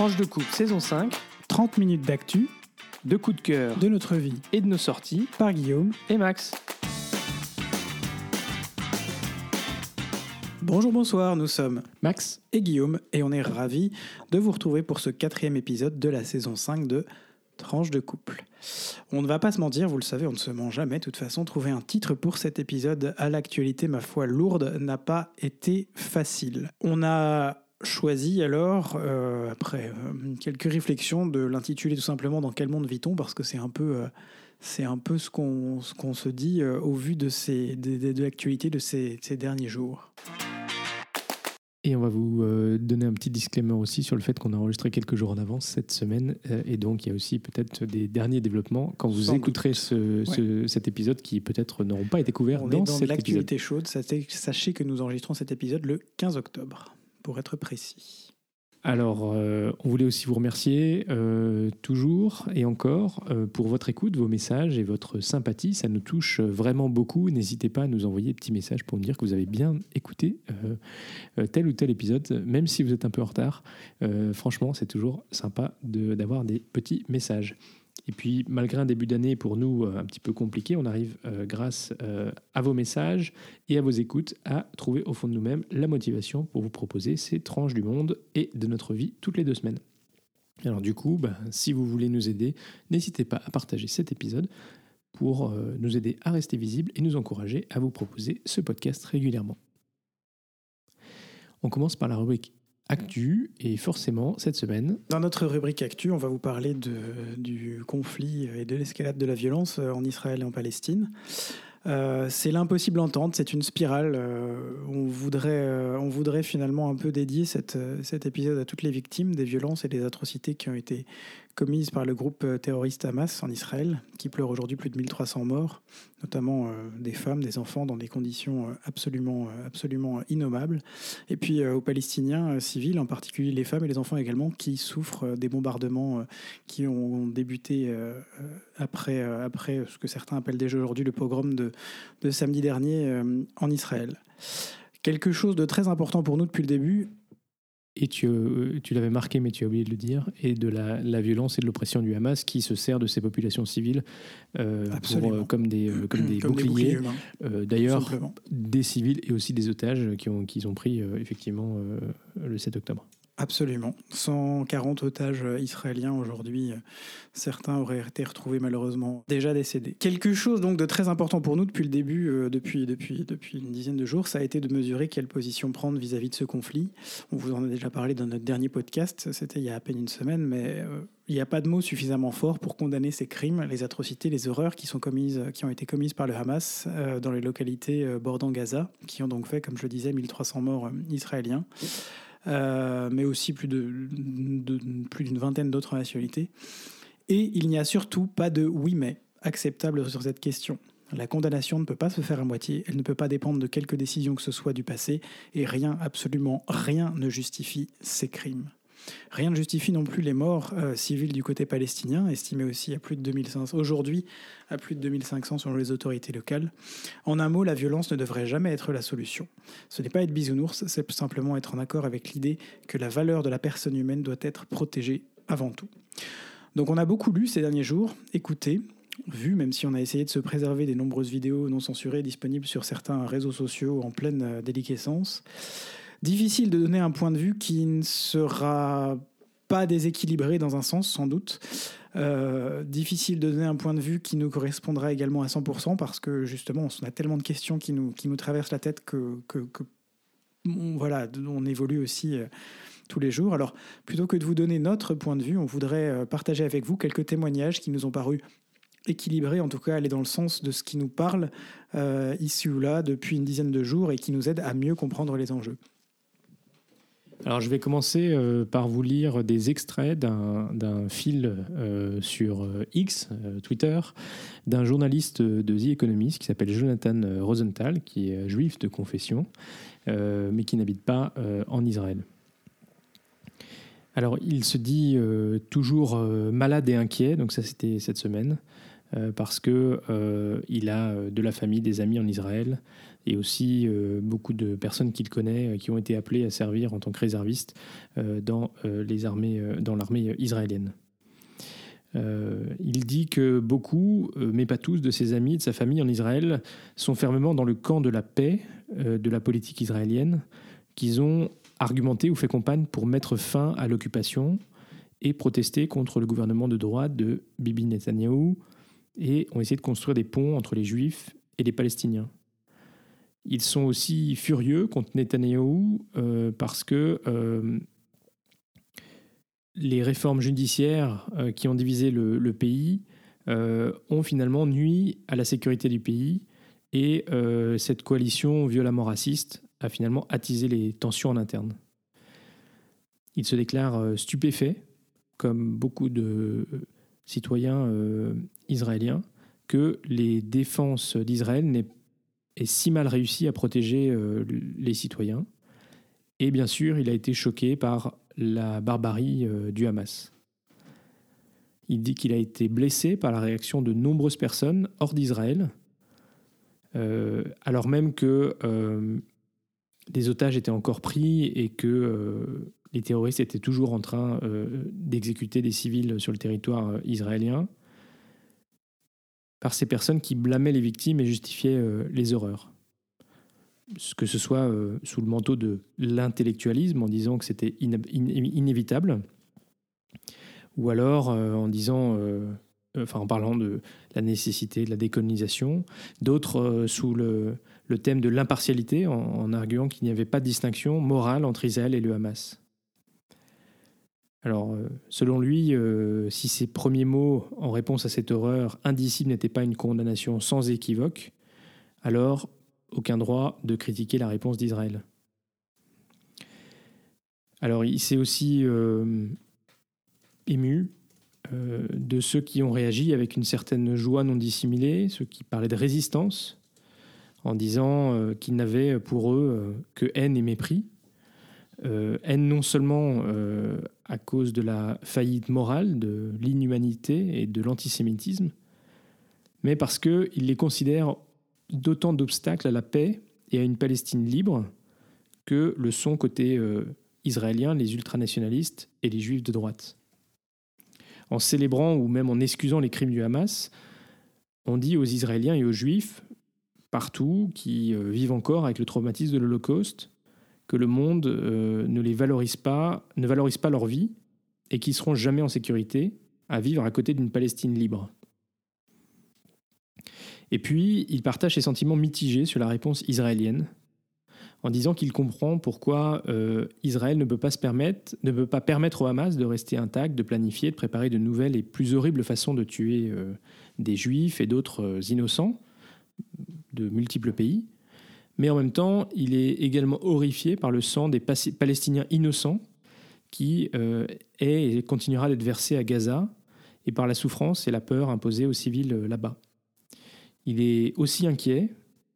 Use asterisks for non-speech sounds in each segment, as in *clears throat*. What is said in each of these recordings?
Tranche de coupe saison 5, 30 minutes d'actu de coups de cœur de notre vie et de nos sorties par Guillaume. et Max. Bonjour, bonsoir, nous sommes Max, et Guillaume et on est ravis de vous retrouver pour ce quatrième épisode de la saison 5 de Tranche de couple. On ne va pas se mentir, vous le savez, on ne se ment jamais. De toute façon, trouver un titre pour cet épisode à l'actualité, ma foi, lourde, n'a pas été facile. On a choisi alors, euh, après euh, quelques réflexions, de l'intituler tout simplement Dans quel monde vit-on? Parce que c'est un peu... euh, c'est un peu ce qu'on ce qu'on se dit au vu de, ces, de, de- de l'actualité de ces, ces derniers jours. Et on va vous donner un petit disclaimer aussi sur le fait qu'on a enregistré quelques jours en avance cette semaine. et donc, il y a aussi peut-être des derniers développements quand vous Sans écouterez ce, ce- cet épisode qui peut-être n'auront pas été couverts On dans, est dans cet épisode. l'actualité chaude. Sachez que nous enregistrons cet épisode le 15 octobre, pour être précis. Alors, euh, on voulait aussi vous remercier euh, toujours et encore euh, pour votre écoute, vos messages et votre sympathie. Ça nous touche vraiment beaucoup. N'hésitez pas à nous envoyer des petits messages pour nous dire que vous avez bien écouté tel ou tel épisode, même si vous êtes un peu en retard. Franchement, c'est toujours sympa d'avoir des petits messages. Et puis, malgré un début d'année pour nous euh, un petit peu compliqué, on arrive, euh, grâce euh, à vos messages et à vos écoutes, à trouver au fond de nous-mêmes la motivation pour vous proposer ces tranches du monde et de notre vie toutes les deux semaines. Alors du coup, ben, si vous voulez nous aider, n'hésitez pas à partager cet épisode pour nous aider à rester visibles et nous encourager à vous proposer ce podcast régulièrement. On commence par la rubrique Actu et forcément cette semaine, Dans notre rubrique Actu, on va vous parler du conflit et de l'escalade de la violence euh, en Israël et en Palestine. Euh, c'est l'impossible entente, c'est une spirale. euh, on, voudrait, on voudrait finalement un peu dédier cet épisode à toutes les victimes des violences et des atrocités qui ont été commises par le groupe euh, terroriste Hamas en Israël, qui pleure aujourd'hui plus de 1300 morts, notamment euh, des femmes, des enfants, dans des conditions euh, absolument, absolument innommables. Et puis aux Palestiniens civils, en particulier les femmes et les enfants également, qui souffrent des bombardements qui ont débuté après, après ce que certains appellent déjà aujourd'hui le pogrom de, samedi dernier en Israël. Quelque chose de très important pour nous depuis le début, et tu, euh, tu l'avais marqué mais tu as oublié de le dire, et de la, la violence et de l'oppression du Hamas qui se sert de ces populations civiles euh, pour, euh, comme des, euh, comme des *clears throat* comme des boucliers. D'ailleurs, des civils et aussi des otages qui ont, qu'ils ont pris effectivement le 7 octobre. Absolument. 140 otages euh, israéliens aujourd'hui. euh, Certains auraient été retrouvés malheureusement déjà décédés. Quelque chose donc de très important pour nous depuis le début, euh, depuis, depuis, depuis une dizaine de jours, ça a été de mesurer quelle position prendre vis-à-vis de ce conflit. On vous en a déjà parlé dans notre dernier podcast, c'était il y a à peine une semaine, mais il n'y a pas de mots suffisamment forts pour condamner ces crimes, les atrocités, les horreurs qui, sont commises, qui ont été commises par le Hamas dans les localités bordant Gaza, qui ont donc fait, comme je le disais, 1300 morts israéliens. Mais aussi plus d'une vingtaine d'autres nationalités. Et il n'y a surtout pas de oui mais acceptable sur cette question. La condamnation ne peut pas se faire à moitié, elle ne peut pas dépendre de quelque décision que ce soit du passé, et rien, absolument rien ne justifie ces crimes. Rien ne justifie non plus les morts euh, civiles du côté palestinien, estimés aussi à plus de 2500, aujourd'hui à plus de 2500 selon les autorités locales. En un mot, la violence ne devrait jamais être la solution. Ce n'est pas être bisounours, c'est simplement être en accord avec l'idée que la valeur de la personne humaine doit être protégée avant tout. Donc on a beaucoup lu ces derniers jours, écouté, vu, même si on a essayé de se préserver des nombreuses vidéos non censurées disponibles sur certains réseaux sociaux en pleine euh, déliquescence. Difficile de donner un point de vue qui ne sera pas déséquilibré dans un sens, sans doute. Euh, difficile de donner un point de vue qui nous correspondra également à 100% parce que justement, on a tellement de questions qui nous, traversent la tête que, voilà, on évolue aussi euh, tous les jours. Alors, plutôt que de vous donner notre point de vue, on voudrait euh, partager avec vous quelques témoignages qui nous ont paru équilibrés, en tout cas aller dans le sens de ce qui nous parle ici ou là depuis une dizaine de jours et qui nous aide à mieux comprendre les enjeux. Alors je vais commencer euh, par vous lire des extraits d'un fil euh, sur euh, X, Twitter, d'un journaliste de The Economist qui s'appelle Jonathan Rosenthal, qui est juif de confession, mais qui n'habite pas en Israël. Alors il se dit toujours malade et inquiet, donc ça c'était cette semaine, parce que il a de la famille, des amis en Israël, et aussi euh, beaucoup de personnes qu'il connaît qui ont été appelées à servir en tant que réservistes dans les armées, dans l'armée israélienne. il dit que beaucoup, mais pas tous, de ses amis, de sa famille en Israël sont fermement dans le camp de la paix de la politique israélienne, qu'ils ont argumenté ou fait campagne pour mettre fin à l'occupation et protester contre le gouvernement de droite de Bibi Netanyahu et ont essayé de construire des ponts entre les Juifs et les Palestiniens. Ils sont aussi furieux contre Netanyahou euh, parce que euh, les réformes judiciaires euh, qui ont divisé le, pays ont finalement nuit à la sécurité du pays et cette coalition violemment raciste a finalement attisé les tensions en interne. Il se déclare stupéfait, comme beaucoup de citoyens israéliens, que les défenses d'Israël n'aient est si mal réussi à protéger euh, les citoyens. Et bien sûr, il a été choqué par la barbarie euh, du Hamas. Il dit qu'il a été blessé par la réaction de nombreuses personnes hors d'Israël, euh, alors même que des otages étaient encore pris et que les terroristes étaient toujours en train d'exécuter des civils sur le territoire israélien par ces personnes qui blâmaient les victimes et justifiaient euh, les horreurs. Que ce soit euh, sous le manteau de l'intellectualisme en disant que c'était inévitable, ou alors euh, en disant, en parlant de la nécessité de la décolonisation, d'autres sous le, thème de l'impartialité en arguant qu'il n'y avait pas de distinction morale entre Israël et le Hamas. Alors, euh, selon lui, euh, si ses premiers mots en réponse à cette horreur indicible n'étaient pas une condamnation sans équivoque, alors aucun droit de critiquer la réponse d'Israël. Alors, il s'est aussi euh, ému de ceux qui ont réagi avec une certaine joie non dissimulée, ceux qui parlaient de résistance, en disant qu'ils n'avaient pour eux que haine et mépris. Haine non seulement à cause de la faillite morale, de l'inhumanité et de l'antisémitisme, mais parce qu'il les considère d'autant d'obstacles à la paix et à une Palestine libre que le sont côté euh, israélien les ultranationalistes et les juifs de droite. En célébrant ou même en excusant les crimes du Hamas, on dit aux Israéliens et aux Juifs, partout, qui euh, vivent encore avec le traumatisme de l'Holocauste, que le monde euh, ne les valorise pas, ne valorise pas leur vie et qu'ils seront jamais en sécurité à vivre à côté d'une Palestine libre. Et puis, il partage ses sentiments mitigés sur la réponse israélienne, en disant qu'il comprend pourquoi euh, Israël ne peut pas se permettre, ne peut pas permettre au Hamas de rester intact, de planifier, de préparer de nouvelles et plus horribles façons de tuer euh, des Juifs et d'autres innocents de multiples pays, mais en même temps, il est également horrifié par le sang des Palestiniens innocents qui euh, est et continuera d'être versé à Gaza et par la souffrance et la peur imposées aux civils euh, là-bas. Il est aussi inquiet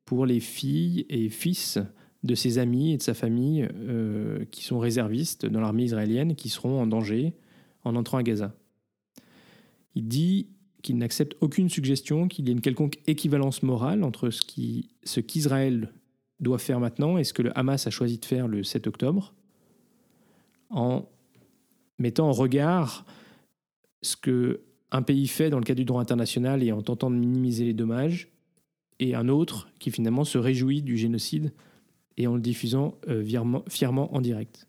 pour les filles et fils de ses amis et de sa famille euh, qui sont réservistes dans l'armée israélienne qui seront en danger en entrant à Gaza. Il dit qu'il n'accepte aucune suggestion qu'il y ait une quelconque équivalence morale entre ce qu'Israël doit faire maintenant et ce que le Hamas a choisi de faire le 7 octobre, en mettant en regard ce que un pays fait dans le cadre du droit international et en tentant de minimiser les dommages, et un autre qui finalement se réjouit du génocide et en le diffusant euh, fièrement en direct.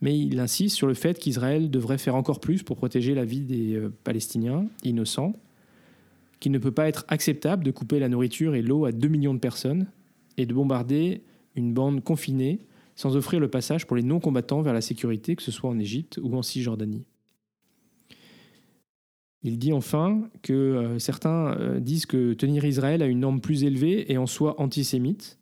Mais il insiste sur le fait qu'Israël devrait faire encore plus pour protéger la vie des euh, Palestiniens innocents, qu'il ne peut pas être acceptable de couper la nourriture et l'eau à 2 millions de personnes, et de bombarder une bande confinée sans offrir le passage pour les non-combattants vers la sécurité, que ce soit en Égypte ou en Cisjordanie. Il dit enfin que euh, certains euh, disent que tenir Israël a une norme plus élevée et en soi antisémite,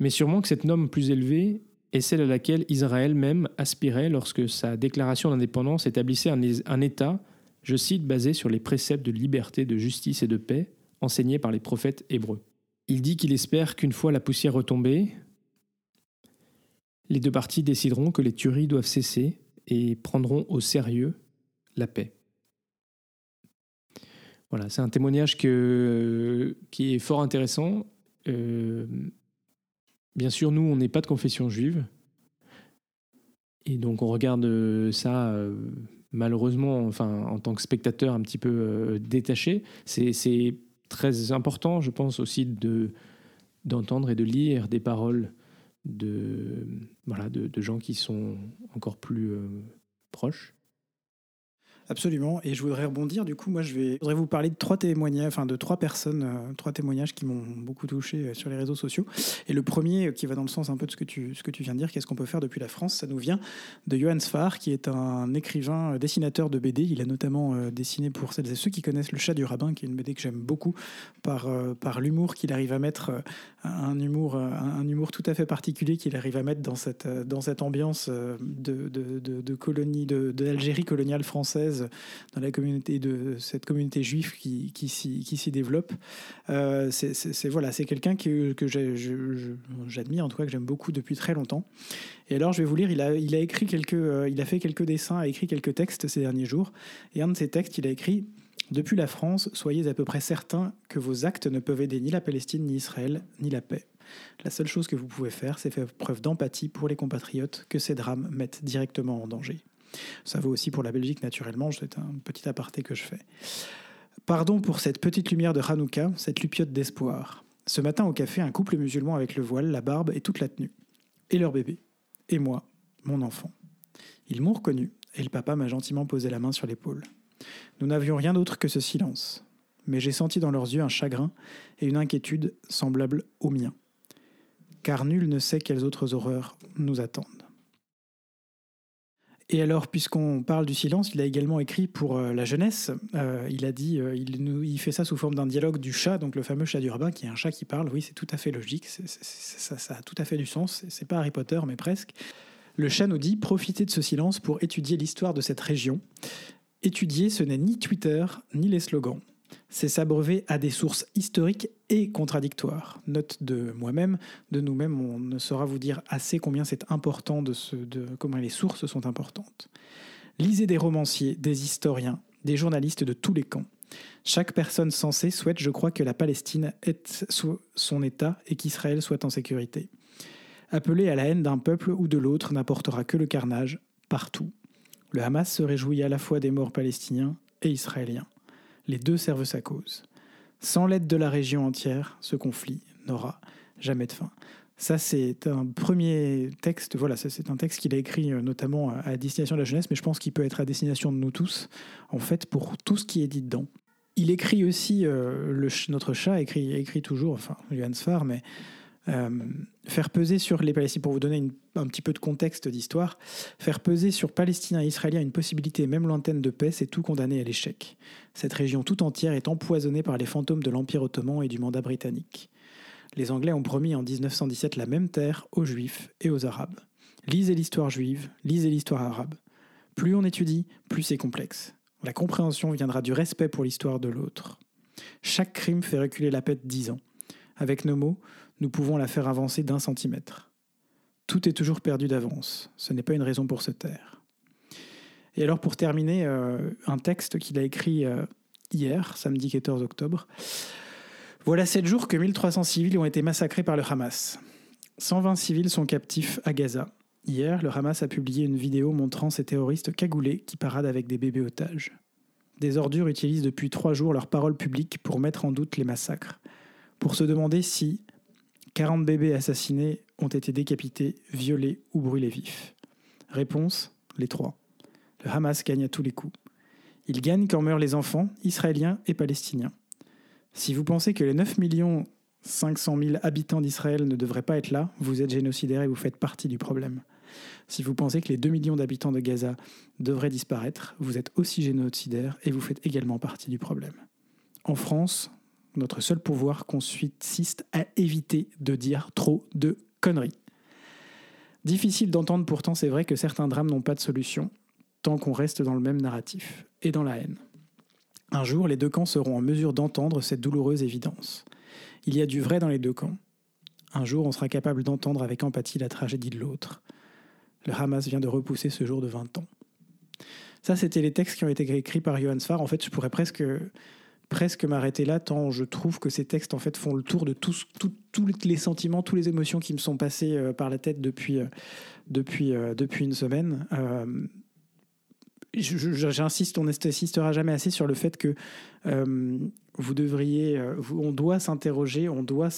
mais sûrement que cette norme plus élevée est celle à laquelle Israël même aspirait lorsque sa déclaration d'indépendance établissait un État, je cite, basé sur les préceptes de liberté, de justice et de paix enseignés par les prophètes hébreux. Il dit qu'il espère qu'une fois la poussière retombée, les deux parties décideront que les tueries doivent cesser et prendront au sérieux la paix. Voilà, c'est un témoignage qui est fort intéressant euh, bien sûr, nous, on n'est pas de confession juive. Et donc, on regarde euh, ça, euh, malheureusement, enfin, en tant que spectateur un petit peu détaché. C'est très important, je pense, aussi de d'entendre et de lire des paroles de, voilà, de, gens qui sont encore plus euh, proches. Absolument. Et je voudrais rebondir. Du coup, moi, je, vais, voudrais vous parler de trois témoignages, enfin de trois personnes, euh, trois témoignages qui m'ont beaucoup touché euh, sur les réseaux sociaux. Et le premier, euh, qui va dans le sens un peu de ce que tu, ce que tu viens de dire, qu'est-ce qu'on peut faire depuis la France Ça nous vient de Johann Sfar, qui est un écrivain, dessinateur de BD. Il a notamment dessiné pour celles et ceux qui connaissent Le Chat du Rabbin, qui est une BD que j'aime beaucoup par, l'humour qu'il arrive à mettre, un humour, euh, un, humour tout à fait particulier qu'il arrive à mettre dans cette, euh, dans cette ambiance euh, de, de, de, colonie, de, l'Algérie coloniale française, dans la communauté de cette communauté juive qui, qui s'y développe. C'est- voilà, c'est quelqu'un que, que j'admire, en tout cas que j'aime beaucoup depuis très longtemps. Et alors, je vais vous lire, il a, il a écrit quelques, il a fait quelques dessins, a écrit quelques textes ces derniers jours. Et un de ces textes, il a écrit Depuis la France, soyez à peu près certains que vos actes ne peuvent aider ni la Palestine, ni Israël, ni la paix. La seule chose que vous pouvez faire, c'est faire preuve d'empathie pour les compatriotes que ces drames mettent directement en danger. Ça vaut aussi pour la Belgique, naturellement, c'est un petit aparté que je fais. Pardon pour cette petite lumière de Hanouka, cette lupiote d'espoir. Ce matin au café, un couple musulman avec le voile, la barbe et toute la tenue. Et leur bébé. Et moi, mon enfant. Ils m'ont reconnu, et le papa m'a gentiment posé la main sur l'épaule. Nous n'avions rien d'autre que ce silence, mais j'ai senti dans leurs yeux un chagrin et une inquiétude semblables aux miens. Car nul ne sait quelles autres horreurs nous attendent. Et alors, puisqu'on parle du silence, il a également écrit pour euh, la jeunesse. Euh, il a dit, euh, il, nous, fait ça sous forme d'un dialogue du chat, donc le fameux chat du rabbin, qui est un chat qui parle. Oui, c'est tout à fait logique, ça, ça a tout à fait du sens. C'est pas Harry Potter, mais presque. Le chat nous dit profitez de ce silence pour étudier l'histoire de cette région. Étudier, ce n'est ni Twitter, ni les slogans. C'est s'abreuver à des sources historiques et contradictoires. Note de moi-même, de nous-mêmes, on ne saura vous dire assez combien c'est important de, ce, les sources sont importantes. Lisez des romanciers, des historiens, des journalistes de tous les camps. Chaque personne sensée souhaite, je crois, que la Palestine ait so- son État et qu'Israël soit en sécurité. Appeler à la haine d'un peuple ou de l'autre n'apportera que le carnage partout. Le Hamas se réjouit à la fois des morts palestiniens et israéliens. Les deux servent sa cause. Sans l'aide de la région entière, ce conflit n'aura jamais de fin. Ça, c'est un premier texte. Voilà, c'est un texte qu'il a écrit euh, notamment à destination de la jeunesse, mais je pense qu'il peut être à destination de nous tous, en fait, pour tout ce qui est dit dedans. Il écrit aussi, euh, notre chat écrit, écrit toujours, enfin, Johann Sfar, mais euh, faire peser sur les Palestiniens, pour vous donner un petit peu de contexte d'histoire, faire peser sur Palestiniens et Israéliens une possibilité même lointaine de paix, c'est tout condamner à l'échec. Cette région tout entière est empoisonnée par les fantômes de l'Empire ottoman et du mandat britannique. Les Anglais ont promis en 1917 la même terre aux Juifs et aux Arabes. Lisez l'histoire juive, lisez l'histoire arabe. Plus on étudie, plus c'est complexe. La compréhension viendra du respect pour l'histoire de l'autre. Chaque crime fait reculer la paix de 10 ans. Avec nos mots, nous pouvons la faire avancer d'un centimètre. Tout est toujours perdu d'avance. Ce n'est pas une raison pour se taire. Et alors pour terminer, euh, un texte qu'il a écrit euh, hier, samedi 14 octobre. Voilà sept jours que 1300 civils ont été massacrés par le Hamas. 120 civils sont captifs à Gaza. Hier, le Hamas a publié une vidéo montrant ces terroristes cagoulés qui paradent avec des bébés otages. Des ordures utilisent depuis trois jours leurs paroles publiques pour mettre en doute les massacres, pour se demander si 40 bébés assassinés ont été décapités, violés ou brûlés vifs. Réponse les trois. Le Hamas gagne à tous les coups. Il gagne quand meurent les enfants, israéliens et palestiniens. Si vous pensez que les 9 500 000 habitants d'Israël ne devraient pas être là, vous êtes génocidaire et vous faites partie du problème. Si vous pensez que les 2 millions d'habitants de Gaza devraient disparaître, vous êtes aussi génocidaire et vous faites également partie du problème. En France, notre seul pouvoir consiste à éviter de dire trop de conneries. Difficile d'entendre pourtant, c'est vrai que certains drames n'ont pas de solution tant qu'on reste dans le même narratif et dans la haine. Un jour, les deux camps seront en mesure d'entendre cette douloureuse évidence. Il y a du vrai dans les deux camps. Un jour, on sera capable d'entendre avec empathie la tragédie de l'autre. Le Hamas vient de repousser ce jour de 20 ans. Ça, c'était les textes qui ont été écrits par Johann Sfar. En fait, je pourrais presque presque m'arrêter là, tant je trouve que ces textes en fait font le tour de tous, les sentiments, toutes les émotions qui me sont passées euh, par la tête depuis, euh, depuis, euh, depuis une semaine. J'insiste, on n'insistera jamais assez sur le fait que vous devriez, euh, vous- on doit s'interroger, on doit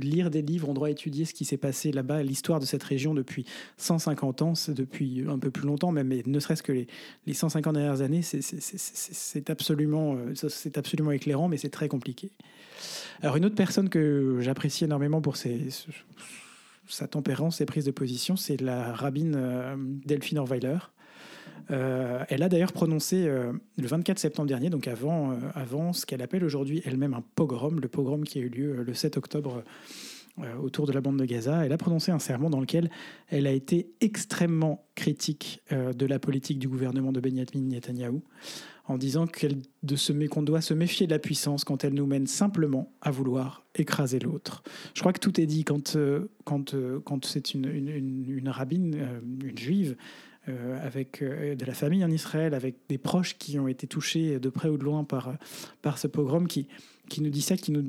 lire des livres, on doit étudier ce qui s'est passé là-bas, l'histoire de cette région depuis 150 ans, depuis un peu plus longtemps même, mais ne serait-ce que les, les 150 dernières années, c'est- absolument, euh, absolument éclairant, mais c'est très compliqué. Alors une autre personne que j'apprécie énormément pour sa tempérance, ses prises de position, c'est la rabbine euh, Delphine Orweiler. Euh, elle a d'ailleurs prononcé euh, le 24 septembre dernier, donc avant, euh, avant ce qu'elle appelle aujourd'hui elle-même un pogrom, le pogrom qui a eu lieu le 7 octobre autour de la bande de Gaza. Elle a prononcé un sermon dans lequel elle a été extrêmement critique de la politique du gouvernement de Benjamin Netanyahou, en disant qu'on doit se méfier de la puissance quand elle nous mène simplement à vouloir écraser l'autre. Je crois que tout est dit quand, quand, quand c'est une, une, une- rabbine, une juive, avec euh, de la famille en Israël, avec des proches qui ont été touchés de près ou de loin par, par ce pogrom, qui, qui nous dit ça, qui nous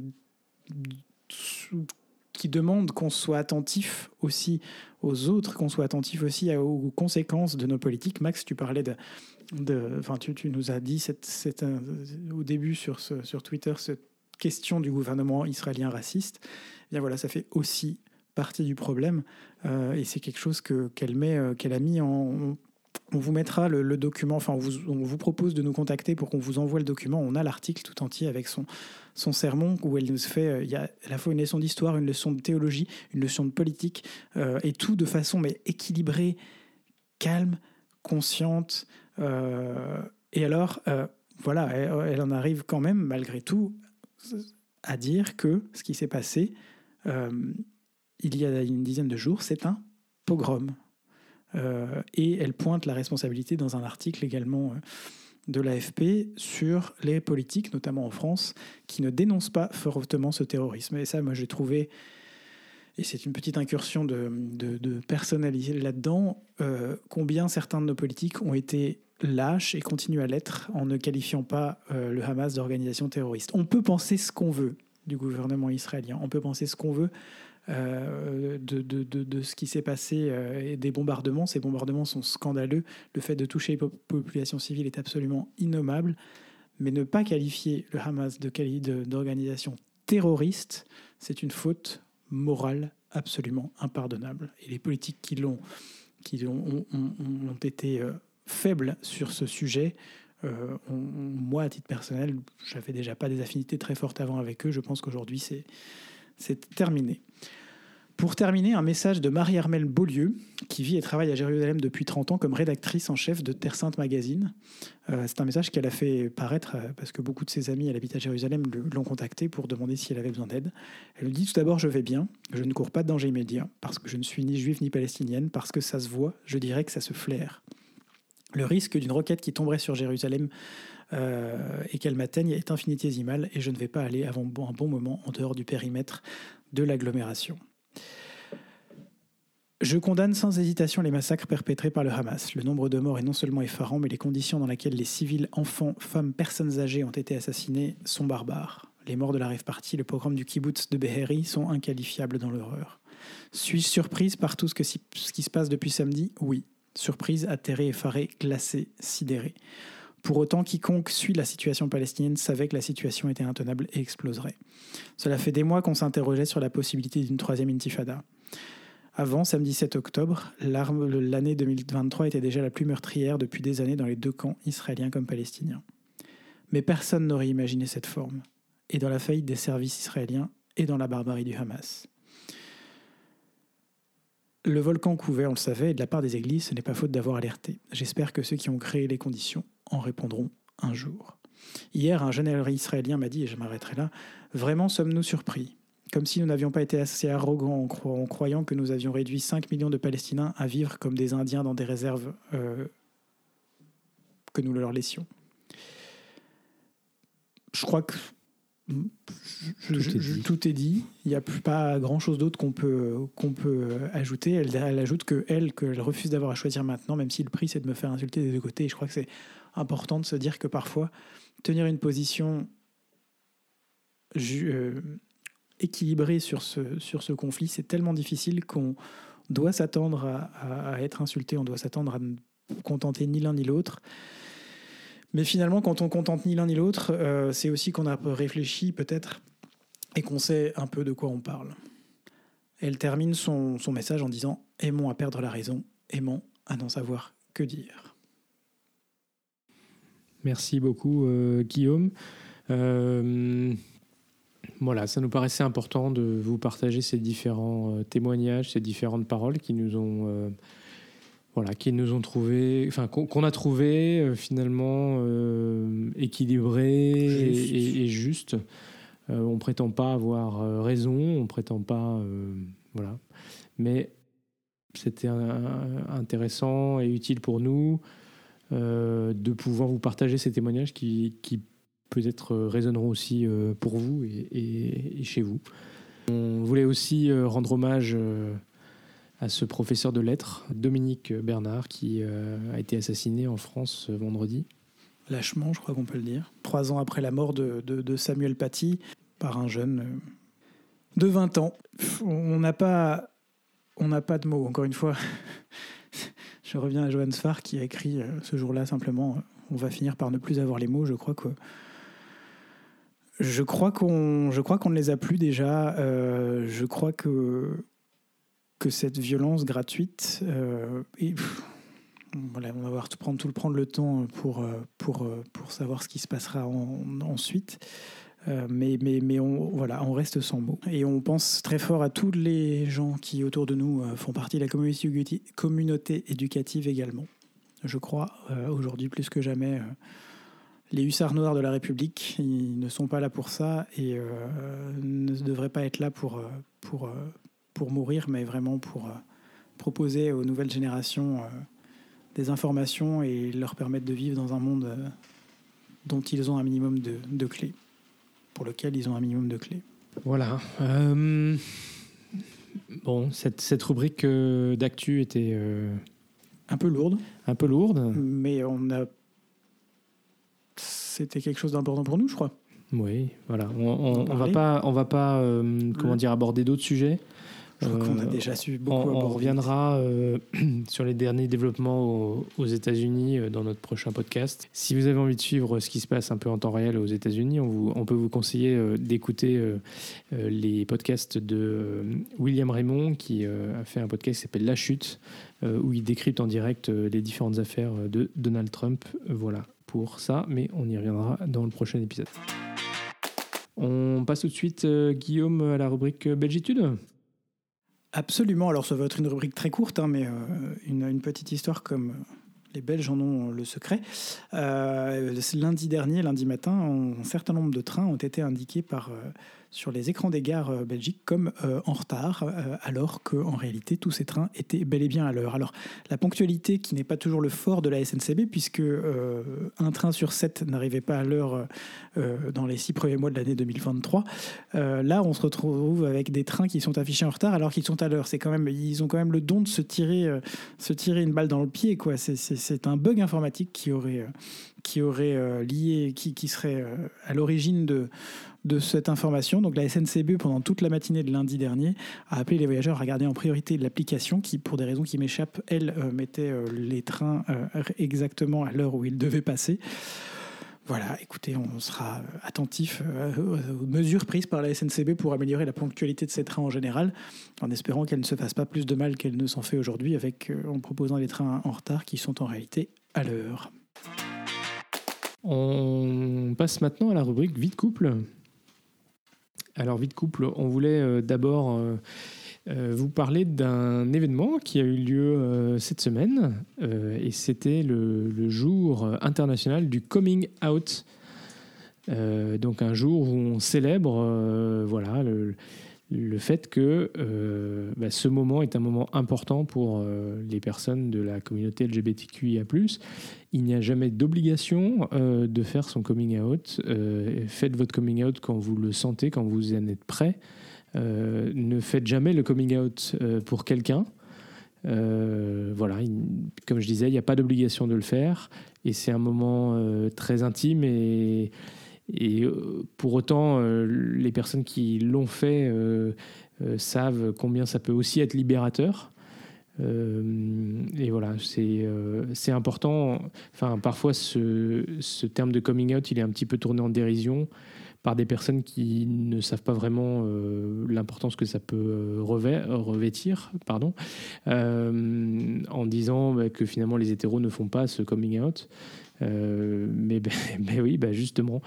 qui demande qu'on soit attentif aussi aux autres, qu'on soit attentif aussi aux conséquences de nos politiques. Max, tu parlais de, de enfin, tu, tu nous as dit cette, cette, euh, au début sur, sur Twitter cette question du gouvernement israélien raciste. Eh bien voilà, ça fait aussi partie du problème euh, et c'est quelque chose que qu'elle met, euh, qu'elle a mis en. On vous mettra le, document, enfin on vous, on vous propose de nous contacter pour qu'on vous envoie le document. On a l'article tout entier avec son, son sermon où elle nous fait, euh, il y a à la fois une leçon d'histoire, une leçon de théologie, une leçon de politique, et tout de façon mais équilibrée, calme, consciente. et alors, voilà, elle, elle en arrive quand même, malgré tout, à dire que ce qui s'est passé il y a une dizaine de jours, c'est un pogrom. Euh, et elle pointe la responsabilité dans un article également euh, de l'AFP sur les politiques, notamment en France, qui ne dénoncent pas fortement ce terrorisme. Et ça, moi, j'ai trouvé, et c'est une petite incursion de, de, personnalité là-dedans, euh, combien certains de nos politiques ont été lâches et continuent à l'être en ne qualifiant pas le Hamas d'organisation terroriste. On peut penser ce qu'on veut du gouvernement israélien, on peut penser ce qu'on veut euh, de, de, de, de, ce qui s'est passé euh, et des bombardements. Ces bombardements sont scandaleux. Le fait de toucher les pop populations civiles est absolument innommable. Mais ne pas qualifier le Hamas d'organisation terroriste, c'est une faute morale absolument impardonnable. Et les politiques qui l'ont qui ont, ont, ont, été euh, faibles sur ce sujet euh, on, moi, à titre personnel, j'avais déjà pas des affinités très fortes avant avec eux. Je pense qu'aujourd'hui, c'est c'est terminé. Pour terminer, un message de Marie-Armelle Beaulieu, qui vit et travaille à Jérusalem depuis 30 ans comme rédactrice en chef de Terre Sainte Magazine. Euh, c'est un message qu'elle a fait paraître euh, parce que beaucoup de ses amis, elle habite à Jérusalem, l'ont contactée pour demander si elle avait besoin d'aide. Elle lui dit tout d'abord, je vais bien, je ne cours pas de danger immédiat, parce que je ne suis ni juive ni palestinienne, parce que ça se voit, je dirais que ça se flaire. Le risque d'une roquette qui tomberait sur Jérusalem euh, et qu'elle m'atteigne est infinitésimal et je ne vais pas aller avant un bon moment en dehors du périmètre de l'agglomération. Je condamne sans hésitation les massacres perpétrés par le Hamas. Le nombre de morts est non seulement effarant, mais les conditions dans lesquelles les civils, enfants, femmes, personnes âgées ont été assassinés sont barbares. Les morts de la rêve partie, le programme du kibbutz de Beheri sont inqualifiables dans l'horreur. Suis-je surprise par tout ce, qui se passe depuis samedi? Oui. Surprise, atterrée, effarée, glacée, sidérée. Pour autant, quiconque suit la situation palestinienne savait que la situation était intenable et exploserait. Cela fait des mois qu'on s'interrogeait sur la possibilité d'une troisième intifada. Avant, samedi 7 octobre, l'année 2023 était déjà la plus meurtrière depuis des années dans les deux camps, israéliens comme palestiniens. Mais personne n'aurait imaginé cette forme, et dans la faillite des services israéliens et dans la barbarie du Hamas. Le volcan couvait, on le savait, et de la part des églises, ce n'est pas faute d'avoir alerté. J'espère que ceux qui ont créé les conditions en répondront un jour. Hier, un jeune israélien m'a dit, et je m'arrêterai là, vraiment sommes-nous surpris Comme si nous n'avions pas été assez arrogants en, croyant que nous avions réduit 5 millions de Palestiniens à vivre comme des Indiens dans des réserves euh, que nous leur laissions. Je crois que je, tout, je, est je, tout, est dit. Il n'y a plus pas grand chose d'autre qu'on peut, qu'on peut ajouter. Elle, elle ajoute que elle, qu'elle refuse d'avoir à choisir maintenant, même si le prix c'est de me faire insulter des deux côtés. Et je crois que c'est important de se dire que parfois tenir une position euh, équilibré sur ce, sur ce conflit. C'est tellement difficile qu'on doit s'attendre à, à- à être insulté, on doit s'attendre à ne contenter ni l'un ni l'autre. Mais finalement, quand on contente ni l'un ni l'autre, euh, c'est aussi qu'on a réfléchi peut-être et qu'on sait un peu de quoi on parle. Elle termine son, son message en disant Aimons à perdre la raison, aimons à n'en savoir que dire. Merci beaucoup, euh, Guillaume. Euh, voilà, ça nous paraissait important de vous partager ces différents témoignages, ces différentes paroles qui nous ont, voilà, qui nous ont trouvé, enfin qu'on a trouvé euh, finalement euh, équilibrées et- Juste. et, et justes. Euh, on prétend pas avoir euh, raison, on prétend pas, voilà, mais c'était intéressant et utile pour nous de pouvoir vous partager ces témoignages qui, qui peut-être résonneront aussi pour vous et, et- et chez vous. On voulait aussi rendre hommage à ce professeur de lettres, Dominique Bernard, qui euh, a été assassiné en France euh, vendredi. Lâchement, je crois qu'on peut le dire. Trois ans après la mort de, Samuel Paty par un jeune euh, de 20 ans. On n'a pas, pas de mots, encore une fois. *laughs* Je reviens à Johannes Farr qui a écrit ce jour-là simplement on va finir par ne plus avoir les mots. Je crois que je crois qu'on je ne les a plus déjà. Je crois que que cette violence gratuite euh, et voilà, on va avoir tout prendre tout le prendre le temps pour euh, pour euh, pour savoir ce qui se passera en- ensuite. Mais mais mais on voilà, on reste sans mots et on pense très fort à tous les gens qui autour de nous font partie de la communauté, éducative également. Je crois aujourd'hui plus que jamais. les hussards noirs de la République, ils ne sont pas là pour ça et ne devraient pas être là pour, pour, pour mourir, mais vraiment pour euh, proposer aux nouvelles générations euh, des informations et leur permettre de vivre dans un monde euh, dont ils ont un minimum de, de clés, pour lequel ils ont un minimum de clés. Voilà. Euh, bon, cette, cette rubrique euh, d'actu était euh, Un peu lourde, un peu lourde. mais on a. C'était quelque chose d'important pour nous, je crois. Oui, voilà. On, on- on va pas, on va pas, comment dire, aborder d'autres sujets. Je crois qu'on a Euh, déjà su On, beaucoup on reviendra euh, *clears throat* sur les derniers développements aux, aux États-Unis euh, dans notre prochain podcast. Si vous avez envie de suivre ce qui se passe un peu en temps réel aux États-Unis, on, on peut vous conseiller d'écouter les podcasts de William Raymond, qui a fait un podcast qui s'appelle La Chute, où il décrypte en direct les différentes affaires de Donald Trump. Voilà pour ça, mais on y reviendra dans le prochain épisode. On passe tout de suite, Guillaume, à la rubrique Belgitude. Absolument. Alors, ça va être une rubrique très courte, hein, mais euh, une, petite histoire comme euh, les Belges en ont le secret. Euh, lundi dernier, lundi matin, un certain nombre de trains ont été indiqués par, sur les écrans des gares euh, belgiques comme euh, en retard, euh, alors qu'en réalité, tous ces trains étaient bel et bien à l'heure. Alors, la ponctualité qui n'est pas toujours le fort de la SNCB, puisque un train sur sept n'arrivait pas à l'heure dans les six premiers mois de l'année 2023. Euh, là, on se retrouve avec des trains qui sont affichés en retard alors qu'ils sont à l'heure. Quand même, ils ont quand même le don de se tirer, se tirer une balle dans le pied. C'est, un bug informatique qui aurait, qui aurait lié, qui, qui serait à l'origine de, de cette information. Donc la SNCB, pendant toute la matinée de lundi dernier, a appelé les voyageurs à regarder en priorité l'application qui, pour des raisons qui m'échappent, elle euh, mettait euh, les trains euh, exactement à l'heure où ils devaient passer. Voilà, écoutez, on sera attentif aux mesures prises par la SNCB pour améliorer la ponctualité de ces trains en général, en espérant qu'elle ne se fasse pas plus de mal qu'elle ne s'en fait aujourd'hui en proposant des trains en retard qui sont en réalité à l'heure. On passe maintenant à la rubrique vie de couple. Alors, vie de couple, on voulait euh, d'abord euh, euh, vous parler d'un événement qui a eu lieu cette semaine, et c'était le, jour international du coming out. Donc, un jour où on célèbre voilà, le, le fait que euh, bah, ce moment est un moment important pour euh, les personnes de la communauté LGBTQIA. Il n'y a jamais d'obligation euh, de faire son coming out. Faites votre coming out quand vous le sentez, quand vous en êtes prêt. Ne faites jamais le coming out pour quelqu'un. Voilà, il- comme je disais, il n'y a pas d'obligation de le faire. Et c'est un moment très intime et euh, pour autant, euh, les personnes qui l'ont fait euh, savent combien ça peut aussi être libérateur. Et voilà, c'est euh, important. Enfin, parfois, ce, ce terme de coming out, il est un petit peu tourné en dérision par des personnes qui ne savent pas vraiment euh, l'importance que ça peut euh, revêt- revêtir, pardon, euh, en disant bah, que finalement les hétéros ne font pas ce coming out. Euh, mais, ben, *laughs* ben oui, ben justement,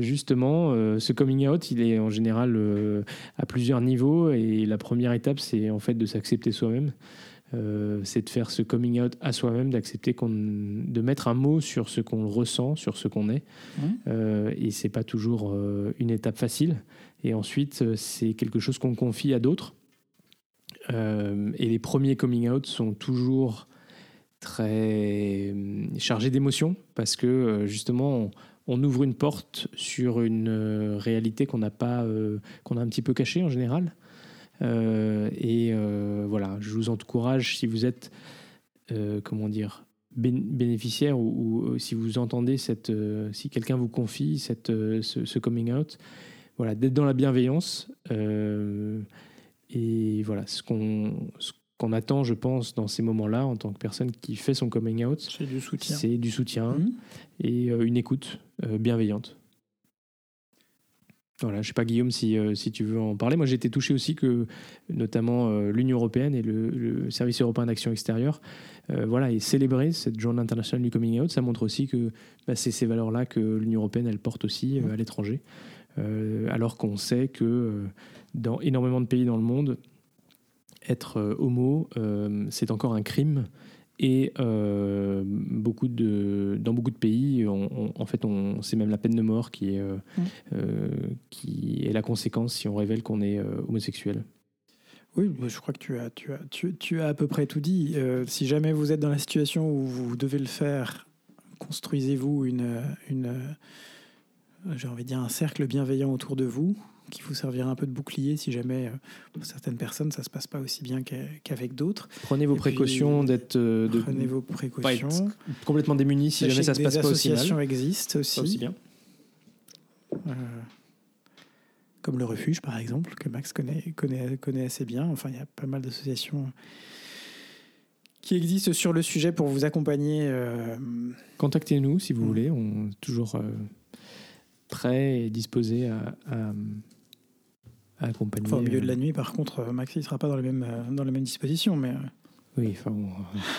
justement, ce coming out, il est en général à plusieurs niveaux et la première étape, c'est en fait de s'accepter soi-même. Euh, c'est de faire ce coming out à soi-même, d'accepter qu'on, de mettre un mot sur ce qu'on ressent, sur ce qu'on est. Mhm. Euh, et c'est pas toujours euh, une étape facile. Et ensuite, euh, c'est quelque chose qu'on confie à d'autres. Et les premiers coming out sont toujours très chargés d'émotions parce que justement, on, on ouvre une porte sur une réalité qu'on n'a pas, qu'on a un petit peu cachée en général. Euh, et euh, voilà, je vous encourage si vous êtes, euh, comment dire, bén- bénéficiaire ou, ou, si vous entendez cette, euh, si quelqu'un vous confie cette, euh, ce, ce coming out, voilà, d'être dans la bienveillance. euh, et voilà, ce qu'on qu'on attend, je pense, dans ces moments-là, en tant que personne qui fait son coming out, C'est du soutien. c'est du soutien Mhm. et une écoute bienveillante. Voilà, je sais pas Guillaume si, euh, si tu veux en parler. Moi j'ai été touché aussi que notamment euh, l'Union européenne et le, le Service européen d'action extérieure euh, voilà, aient célébré cette journée internationale du coming out. Ça montre aussi que bah, c'est ces valeurs-là que l'Union européenne elle porte aussi euh, à l'étranger. Alors qu'on sait que dans énormément de pays dans le monde, être homo, c'est encore un crime. Et euh, beaucoup de, dans beaucoup de pays, on- on- en fait, on, c'est même la peine de mort qui est, euh, Mm. euh, qui est la conséquence si on révèle qu'on est euh, homosexuel. Oui, je crois que tu as, tu as, tu, tu as à peu près tout dit. Euh, si jamais vous êtes dans la situation où vous devez le faire, construisez-vous une, une, j'ai envie de dire un cercle bienveillant autour de vous qui vous servira un peu de bouclier si jamais euh, pour certaines personnes ça se passe pas aussi bien qu'a- qu'avec d'autres. Prenez vos Et précautions d'être euh, de, Prenez vos précautions. complètement démunis si Sachez jamais ça se passe pas aussi associations mal. existent aussi, Pas aussi bien. euh, comme le refuge par exemple, que Max connaît, connaît, connaît assez bien. Enfin, il y a pas mal d'associations qui existent sur le sujet pour vous accompagner. euh, Contactez-nous si vous Mm. voulez. On est toujours euh, prêts et à- à accompagner. enfin, au milieu de la euh, nuit, par contre, euh, Max il sera pas dans les mêmes euh, dans les mêmes dispositions, mais Oui, enfin, bon,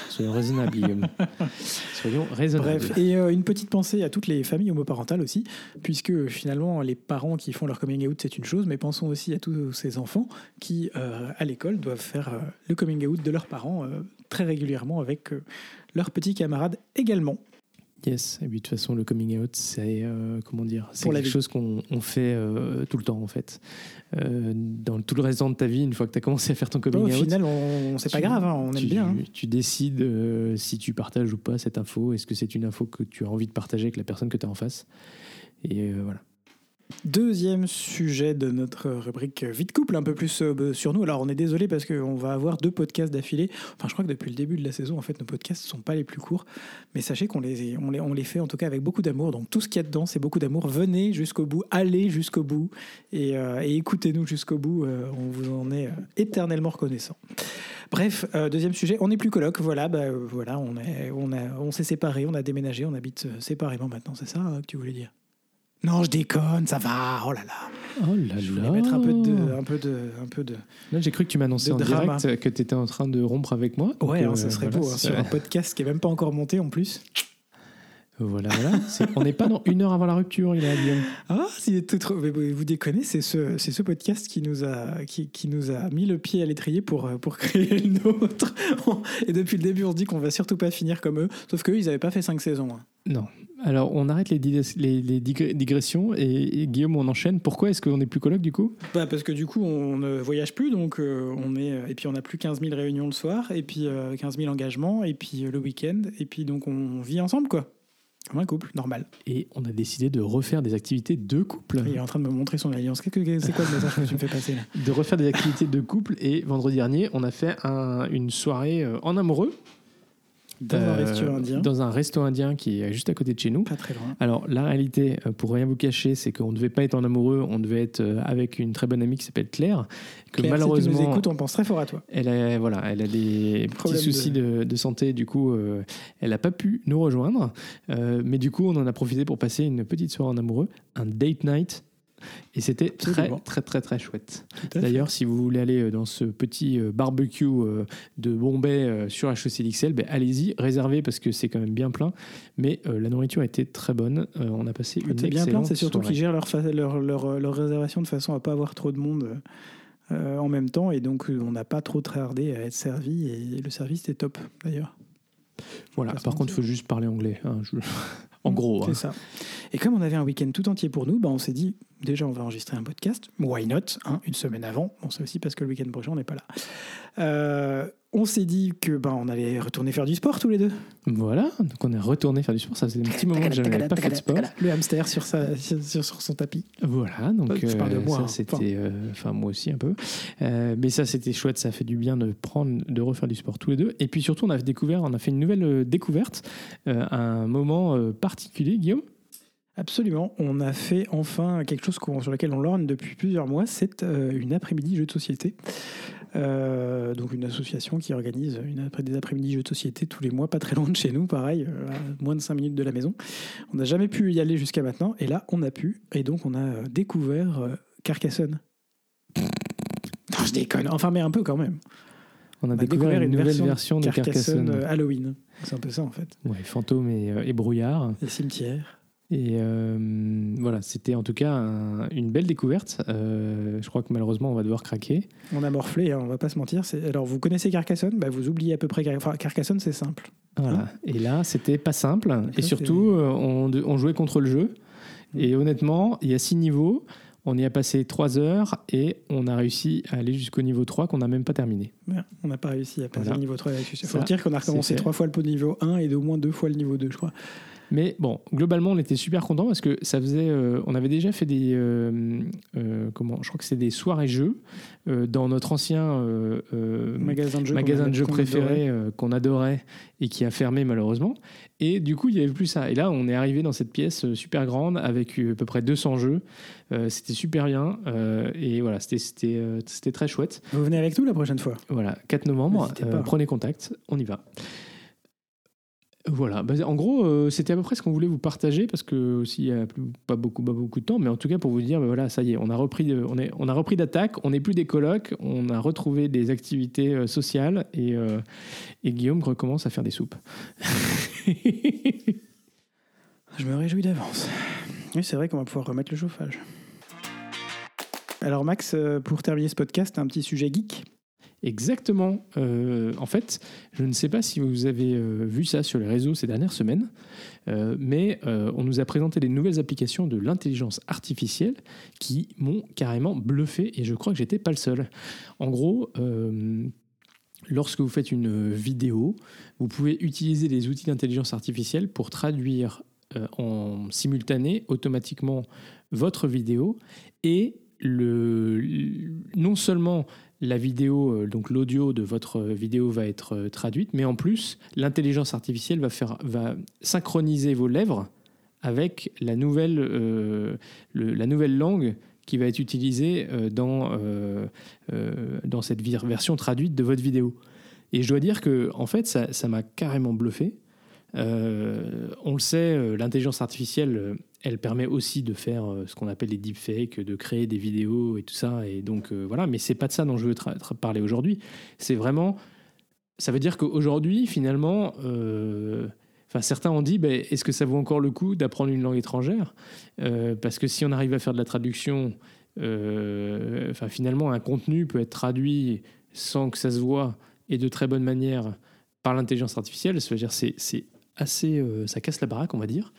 soyons raisonnables, Guillaume. *laughs* Soyons raisonnables. Bref, et euh, une petite pensée à toutes les familles homoparentales aussi, puisque finalement les parents qui font leur coming out c'est une chose, mais pensons aussi à tous ces enfants qui euh, à l'école doivent faire euh, le coming out de leurs parents très régulièrement avec leurs petits camarades également. Yes, et puis de toute façon, le coming out, c'est euh, comment dire, c'est quelque vie. chose qu'on on fait euh, tout le temps en fait. Euh, dans tout le restant de ta vie, une fois que tu as commencé à faire ton coming Au out, final, c'est pas grave, hein, on aime tu, bien. hein. Tu décides si tu partages ou pas cette info. Est-ce que c'est une info que tu as envie de partager avec la personne que tu as en face? Et voilà. Deuxième sujet de notre rubrique Vite couple, un peu plus euh, sur nous. Alors on est désolé parce qu'on va avoir deux podcasts d'affilée. Enfin je crois que depuis le début de la saison, en fait, nos podcasts ne sont pas les plus courts. Mais sachez qu'on les, on les, on les fait en tout cas avec beaucoup d'amour. Donc tout ce qu'il y a dedans, c'est beaucoup d'amour. Venez jusqu'au bout, allez jusqu'au bout et, euh, écoutez-nous jusqu'au bout. Euh, on vous en est éternellement reconnaissant. Bref, deuxième sujet, on n'est plus coloc. Voilà, bah, voilà, on on a, on s'est séparés, on a déménagé, on habite séparément maintenant. C'est ça euh, que tu voulais dire? Non, je déconne, ça va. Oh là là. Oh là Je voulais mettre un peu de, un peu de, un peu de. Là, j'ai cru que tu m'annonçais en direct que tu étais en train de rompre avec moi. Ouais, hein, euh, ça serait voilà, beau hein, sur un podcast qui est même pas encore monté en plus. Voilà, voilà. C'est- on n'est pas dans une heure avant la rupture, il a Guillaume. Ah, c'est tout trop- mais vous déconnez, c'est ce, c'est ce podcast qui nous a, qui, qui nous a mis le pied à l'étrier pour, euh, pour *laughs* créer le nôtre. Et depuis le début, on se dit qu'on va surtout pas finir comme eux. Sauf qu'eux, ils avaient pas fait cinq saisons. hein. Non. Alors, on arrête les, digres- les, les digre- digressions et, et Guillaume, on enchaîne. Pourquoi est-ce qu'on n'est plus coloc du coup? Bah, parce que du coup, on ne voyage plus, donc euh, on est, et puis on a plus 15 000 réunions le soir, et puis euh, 15 000 engagements, et puis euh, le week-end, et puis donc on vit ensemble, quoi. Comme un couple, normal. Et on a décidé de refaire des activités de couple. Il est en train de me montrer son alliance. Qu'est-ce que- C'est quoi le message que tu me fais passer là? De refaire des activités de couple. Et vendredi dernier, on a fait un- une soirée euh, en amoureux. Dans un euh, resto indien. Dans un resto indien qui est juste à côté de chez nous. Pas très loin. Alors, la réalité, euh, pour rien vous cacher, c'est qu'on ne devait pas être en amoureux, on devait être euh, avec une très bonne amie qui s'appelle Claire, que Claire, si tu malheureusement. nous écoutes, on pense très fort à toi. Elle a, voilà, elle a des petits Problème soucis de... de santé, du coup, euh, elle n'a pas pu nous rejoindre. Euh, mais du coup, on en a profité pour passer une petite soirée en amoureux, un date night. Et c'était très, très, très, très chouette. D'ailleurs, si vous voulez aller euh, dans ce petit euh, barbecue euh, de Bombay sur HEC d'XL, ben, allez-y, réservez parce que c'est quand même bien plein. Mais euh, la nourriture a été très bonne. Euh, on a passé une bien plein, c'est surtout qu'ils gèrent leur, leur, leur, leur réservation de façon à pas avoir trop de monde euh, en même temps. Et donc, on n'a pas trop tardé à être servi. Et le service était top, d'ailleurs. Voilà. Par contre, il faut juste parler anglais. hein, je- en gros. C'est hein. ça. Et comme on avait un week-end tout entier pour nous, bah, on s'est dit, déjà, on va enregistrer un podcast. Why not hein, Une semaine avant. Bon, c'est aussi parce que le week-end prochain, on n'est pas là. Euh, on s'est dit que bah, on allait retourner faire du sport tous les deux. Voilà. Donc, on est retourné faire du sport. Ça faisait un petit moment que je n'avais pas fait de sport. Le hamster sur, sa, sur, sur son tapis. Voilà, donc Je parle de euh, moi, ça hein. c'était, euh, enfin moi aussi un peu, Euh, mais ça c'était chouette, ça fait du bien de prendre, de refaire du sport tous les deux. Et puis surtout on a découvert, on a fait une nouvelle euh, découverte, euh, un moment euh, particulier, Guillaume. Absolument. On a fait enfin quelque chose sur lequel on lorne depuis plusieurs mois. C'est euh, une après-midi jeu de société. Euh, donc une association qui organise une après des après-midi jeux de société tous les mois, pas très loin de chez nous, pareil, euh, à moins de 5 minutes de la maison. On n'a jamais pu y aller jusqu'à maintenant, et là on a pu, et donc on a euh, découvert Carcassonne. Non, je déconne, enfin mais un peu quand même. On a On a découvert une, nouvelle version, de Carcassonne, Halloween. C'est un peu ça en fait. ouais, fantôme et, euh, et brouillard. Les cimetières. Et euh, voilà, c'était en tout cas un- une belle découverte. Euh, je crois que malheureusement on va devoir craquer. On a morflé, hein, on va pas se mentir. Alors, vous connaissez Carcassonne? Bah, Vous oubliez à peu près. Car- Enfin, Carcassonne, c'est simple. Voilà. Et là, c'était pas simple. Et surtout, euh, on, de- on jouait contre le jeu. Mm. Et honnêtement, il y a six niveaux. On y a passé trois heures et on a réussi à aller jusqu'au niveau 3 qu'on n'a même pas terminé. Ouais, on n'a pas réussi à passer Voilà. le niveau 3 là-dessus. Il faut dire qu'on a recommencé fait. trois fois le niveau 1 et d'au moins deux fois le niveau 2, je crois. Mais bon, globalement, on était super contents parce que ça faisait. euh, on avait déjà fait des. euh, euh, comment Je crois que c'est des soirées jeux dans notre ancien Magasin de jeux. magasin de jeux préféré qu'on adorait et qui a fermé malheureusement. Et du coup, il n'y avait plus ça. Et là, on est arrivé dans cette pièce super grande avec à peu près 200 jeux. C'était super bien. et voilà, c'était très chouette. Vous venez avec nous la prochaine fois. Voilà, 4 novembre, prenez contact, on y va. Voilà, bah, en gros, euh, c'était à peu près ce qu'on voulait vous partager parce que aussi il y a pas beaucoup, pas beaucoup de temps, mais en tout cas pour vous dire, bah, voilà, ça y est, on a repris, de- on d'attaque, on n'est plus des colocs, on a retrouvé des activités euh, sociales et, euh, et Guillaume recommence à faire des soupes. *laughs* Je me réjouis d'avance. Oui, c'est vrai qu'on va pouvoir remettre le chauffage. Alors, Max, euh, pour terminer ce podcast, un petit sujet geek. Exactement. Euh, en fait, je ne sais pas si vous avez euh, vu ça sur les réseaux ces dernières semaines, euh, mais on nous a présenté des nouvelles applications de l'intelligence artificielle qui m'ont carrément bluffé et je crois que j'étais pas le seul. En gros, lorsque vous faites une vidéo, vous pouvez utiliser les outils d'intelligence artificielle pour traduire en simultané automatiquement votre vidéo et le, non seulement la vidéo, euh, donc l'audio de votre vidéo va être euh, traduite, mais en plus, l'intelligence artificielle va, faire, va synchroniser vos lèvres avec la nouvelle, euh, le- la nouvelle langue qui va être utilisée euh, dans, euh, euh, dans cette version traduite de votre vidéo. Et je dois dire que, en fait, ça m'a carrément bluffé. Euh, on le sait, euh, l'intelligence artificielle, euh, elle permet aussi de faire euh, ce qu'on appelle les deepfakes, de créer des vidéos et tout ça. Et donc euh, voilà, mais c'est pas de ça dont je veux parler aujourd'hui. C'est vraiment, ça veut dire qu'aujourd'hui, finalement, euh, certains ont dit, ben, est-ce que ça vaut encore le coup d'apprendre une langue étrangère? Euh, Parce que si on arrive à faire de la traduction, finalement, un contenu peut être traduit sans que ça se voit et de très bonne manière par l'intelligence artificielle. Ça veut dire c'est assez, ça casse la baraque, on va dire.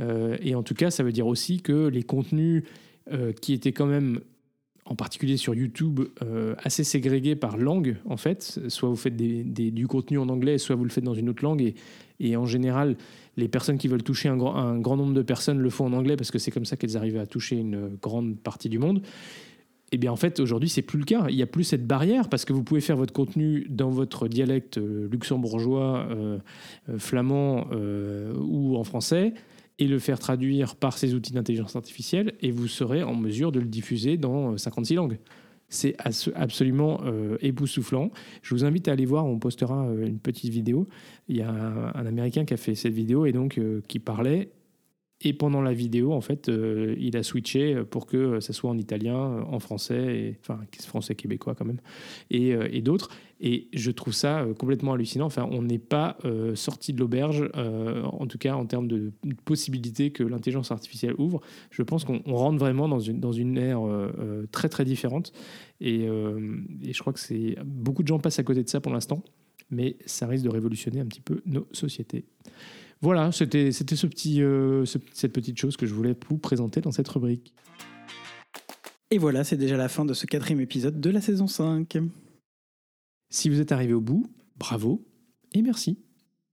Euh, et en tout cas, ça veut dire aussi que les contenus euh, qui étaient quand même, en particulier sur YouTube, euh, assez ségrégés par langue, en fait, soit vous faites du contenu en anglais, soit vous le faites dans une autre langue, et, en général, les personnes qui veulent toucher un grand, nombre de personnes le font en anglais parce que c'est comme ça qu'elles arrivent à toucher une grande partie du monde. Et bien en fait, aujourd'hui, c'est plus le cas. Il n'y a plus cette barrière parce que vous pouvez faire votre contenu dans votre dialecte luxembourgeois, flamand ou en français et le faire traduire par ces outils d'intelligence artificielle et vous serez en mesure de le diffuser dans euh, 56 langues. C'est absolument euh, époustouflant. Je vous invite à aller voir, on postera euh, une petite vidéo. Il y a un, Américain qui a fait cette vidéo et donc euh, qui parlait. Et pendant la vidéo, en fait, euh, il a switché pour que ça soit en italien, euh, en français, enfin français québécois quand même, euh, et d'autres. Et je trouve ça euh, complètement hallucinant. Enfin, on n'est pas euh, sorti de l'auberge, euh, en tout cas en termes de possibilités que l'intelligence artificielle ouvre. Je pense qu'on on rentre vraiment dans une, dans une ère très très différente. Et, je crois que c'est beaucoup de gens passent à côté de ça pour l'instant, mais ça risque de révolutionner un petit peu nos sociétés. Voilà, c'était ce petit, ce- cette petite chose que je voulais vous présenter dans cette rubrique. Et voilà, c'est déjà la fin de ce quatrième épisode de la saison 5. Si vous êtes arrivé au bout, bravo et merci.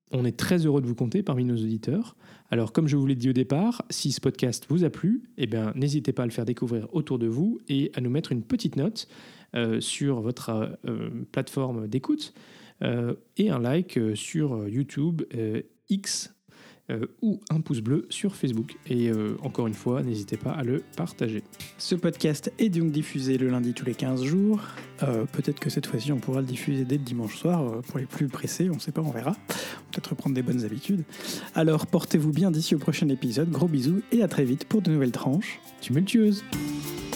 On est très heureux de vous compter parmi nos auditeurs. Alors, comme je vous l'ai dit au départ, si ce podcast vous a plu, eh n'hésitez pas à le faire découvrir autour de vous et à nous mettre une petite note euh, sur votre euh, euh, plateforme d'écoute et un like sur YouTube, X euh, ou un pouce bleu sur Facebook. Et euh, encore une fois, n'hésitez pas à le partager. Ce podcast est donc diffusé le lundi tous les 15 jours. Euh, Peut-être que cette fois-ci, on pourra le diffuser dès le dimanche soir pour les plus pressés. On ne sait pas, on verra. Peut-être reprendre des bonnes habitudes. Alors, portez-vous bien d'ici au prochain épisode. Gros bisous et à très vite pour de nouvelles tranches. Tumultueuse! Thank